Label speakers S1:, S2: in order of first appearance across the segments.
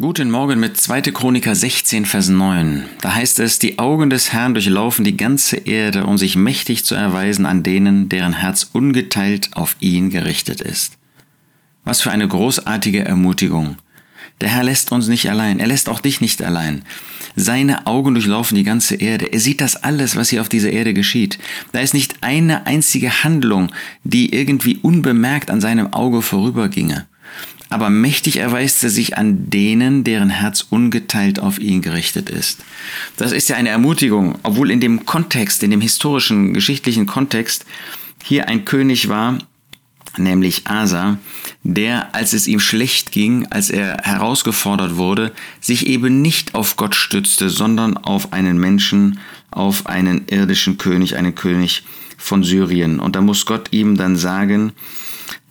S1: Guten Morgen mit 2. Chroniker 16, Vers 9. Da heißt es, die Augen des Herrn durchlaufen die ganze Erde, um sich mächtig zu erweisen an denen, deren Herz ungeteilt auf ihn gerichtet ist. Was für eine großartige Ermutigung. Der Herr lässt uns nicht allein, er lässt auch dich nicht allein. Seine Augen durchlaufen die ganze Erde. Er sieht das alles, was hier auf dieser Erde geschieht. Da ist nicht eine einzige Handlung, die irgendwie unbemerkt an seinem Auge vorüberginge aber mächtig erweist er sich an denen, deren Herz ungeteilt auf ihn gerichtet ist. Das ist ja eine Ermutigung, obwohl in dem Kontext, in dem historischen, geschichtlichen Kontext, hier ein König war, nämlich Asa, der, als es ihm schlecht ging, als er herausgefordert wurde, sich eben nicht auf Gott stützte, sondern auf einen Menschen, auf einen irdischen König, einen König von Syrien. Und da muss Gott ihm dann sagen,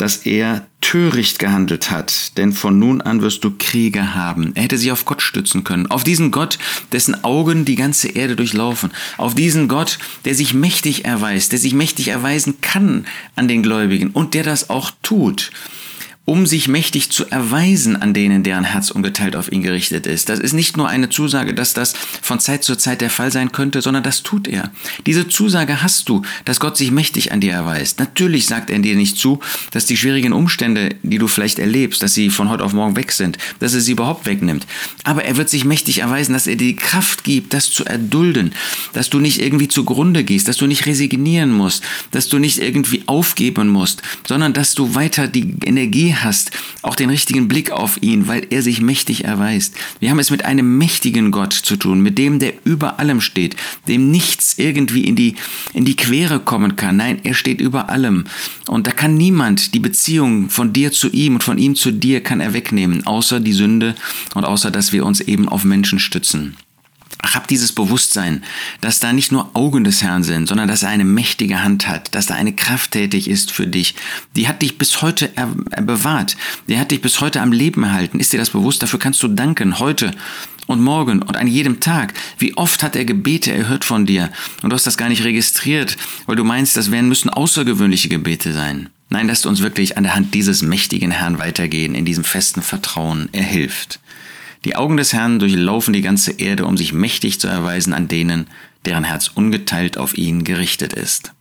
S1: dass er töricht gehandelt hat, denn von nun an wirst du Kriege haben. Er hätte sich auf Gott stützen können, auf diesen Gott, dessen Augen die ganze Erde durchlaufen, auf diesen Gott, der sich mächtig erweist, der sich mächtig erweisen kann an den Gläubigen und der das auch tut um sich mächtig zu erweisen an denen, deren Herz ungeteilt auf ihn gerichtet ist. Das ist nicht nur eine Zusage, dass das von Zeit zu Zeit der Fall sein könnte, sondern das tut er. Diese Zusage hast du, dass Gott sich mächtig an dir erweist. Natürlich sagt er dir nicht zu, dass die schwierigen Umstände, die du vielleicht erlebst, dass sie von heute auf morgen weg sind, dass er sie überhaupt wegnimmt. Aber er wird sich mächtig erweisen, dass er dir die Kraft gibt, das zu erdulden, dass du nicht irgendwie zugrunde gehst, dass du nicht resignieren musst, dass du nicht irgendwie aufgeben musst, sondern dass du weiter die Energie hast, auch den richtigen Blick auf ihn, weil er sich mächtig erweist. Wir haben es mit einem mächtigen Gott zu tun, mit dem, der über allem steht, dem nichts irgendwie in die, in die Quere kommen kann. Nein, er steht über allem. Und da kann niemand die Beziehung von dir zu ihm und von ihm zu dir kann er wegnehmen, außer die Sünde und außer, dass wir uns eben auf Menschen stützen. Hab dieses Bewusstsein, dass da nicht nur Augen des Herrn sind, sondern dass er eine mächtige Hand hat, dass da eine Kraft tätig ist für dich. Die hat dich bis heute bewahrt. Die hat dich bis heute am Leben erhalten. Ist dir das bewusst? Dafür kannst du danken, heute und morgen und an jedem Tag. Wie oft hat er Gebete erhört von dir und du hast das gar nicht registriert, weil du meinst, das wären müssen außergewöhnliche Gebete sein. Nein, lasst uns wirklich an der Hand dieses mächtigen Herrn weitergehen, in diesem festen Vertrauen. Er hilft. Die Augen des Herrn durchlaufen die ganze Erde, um sich mächtig zu erweisen an denen, deren Herz ungeteilt auf ihn gerichtet ist.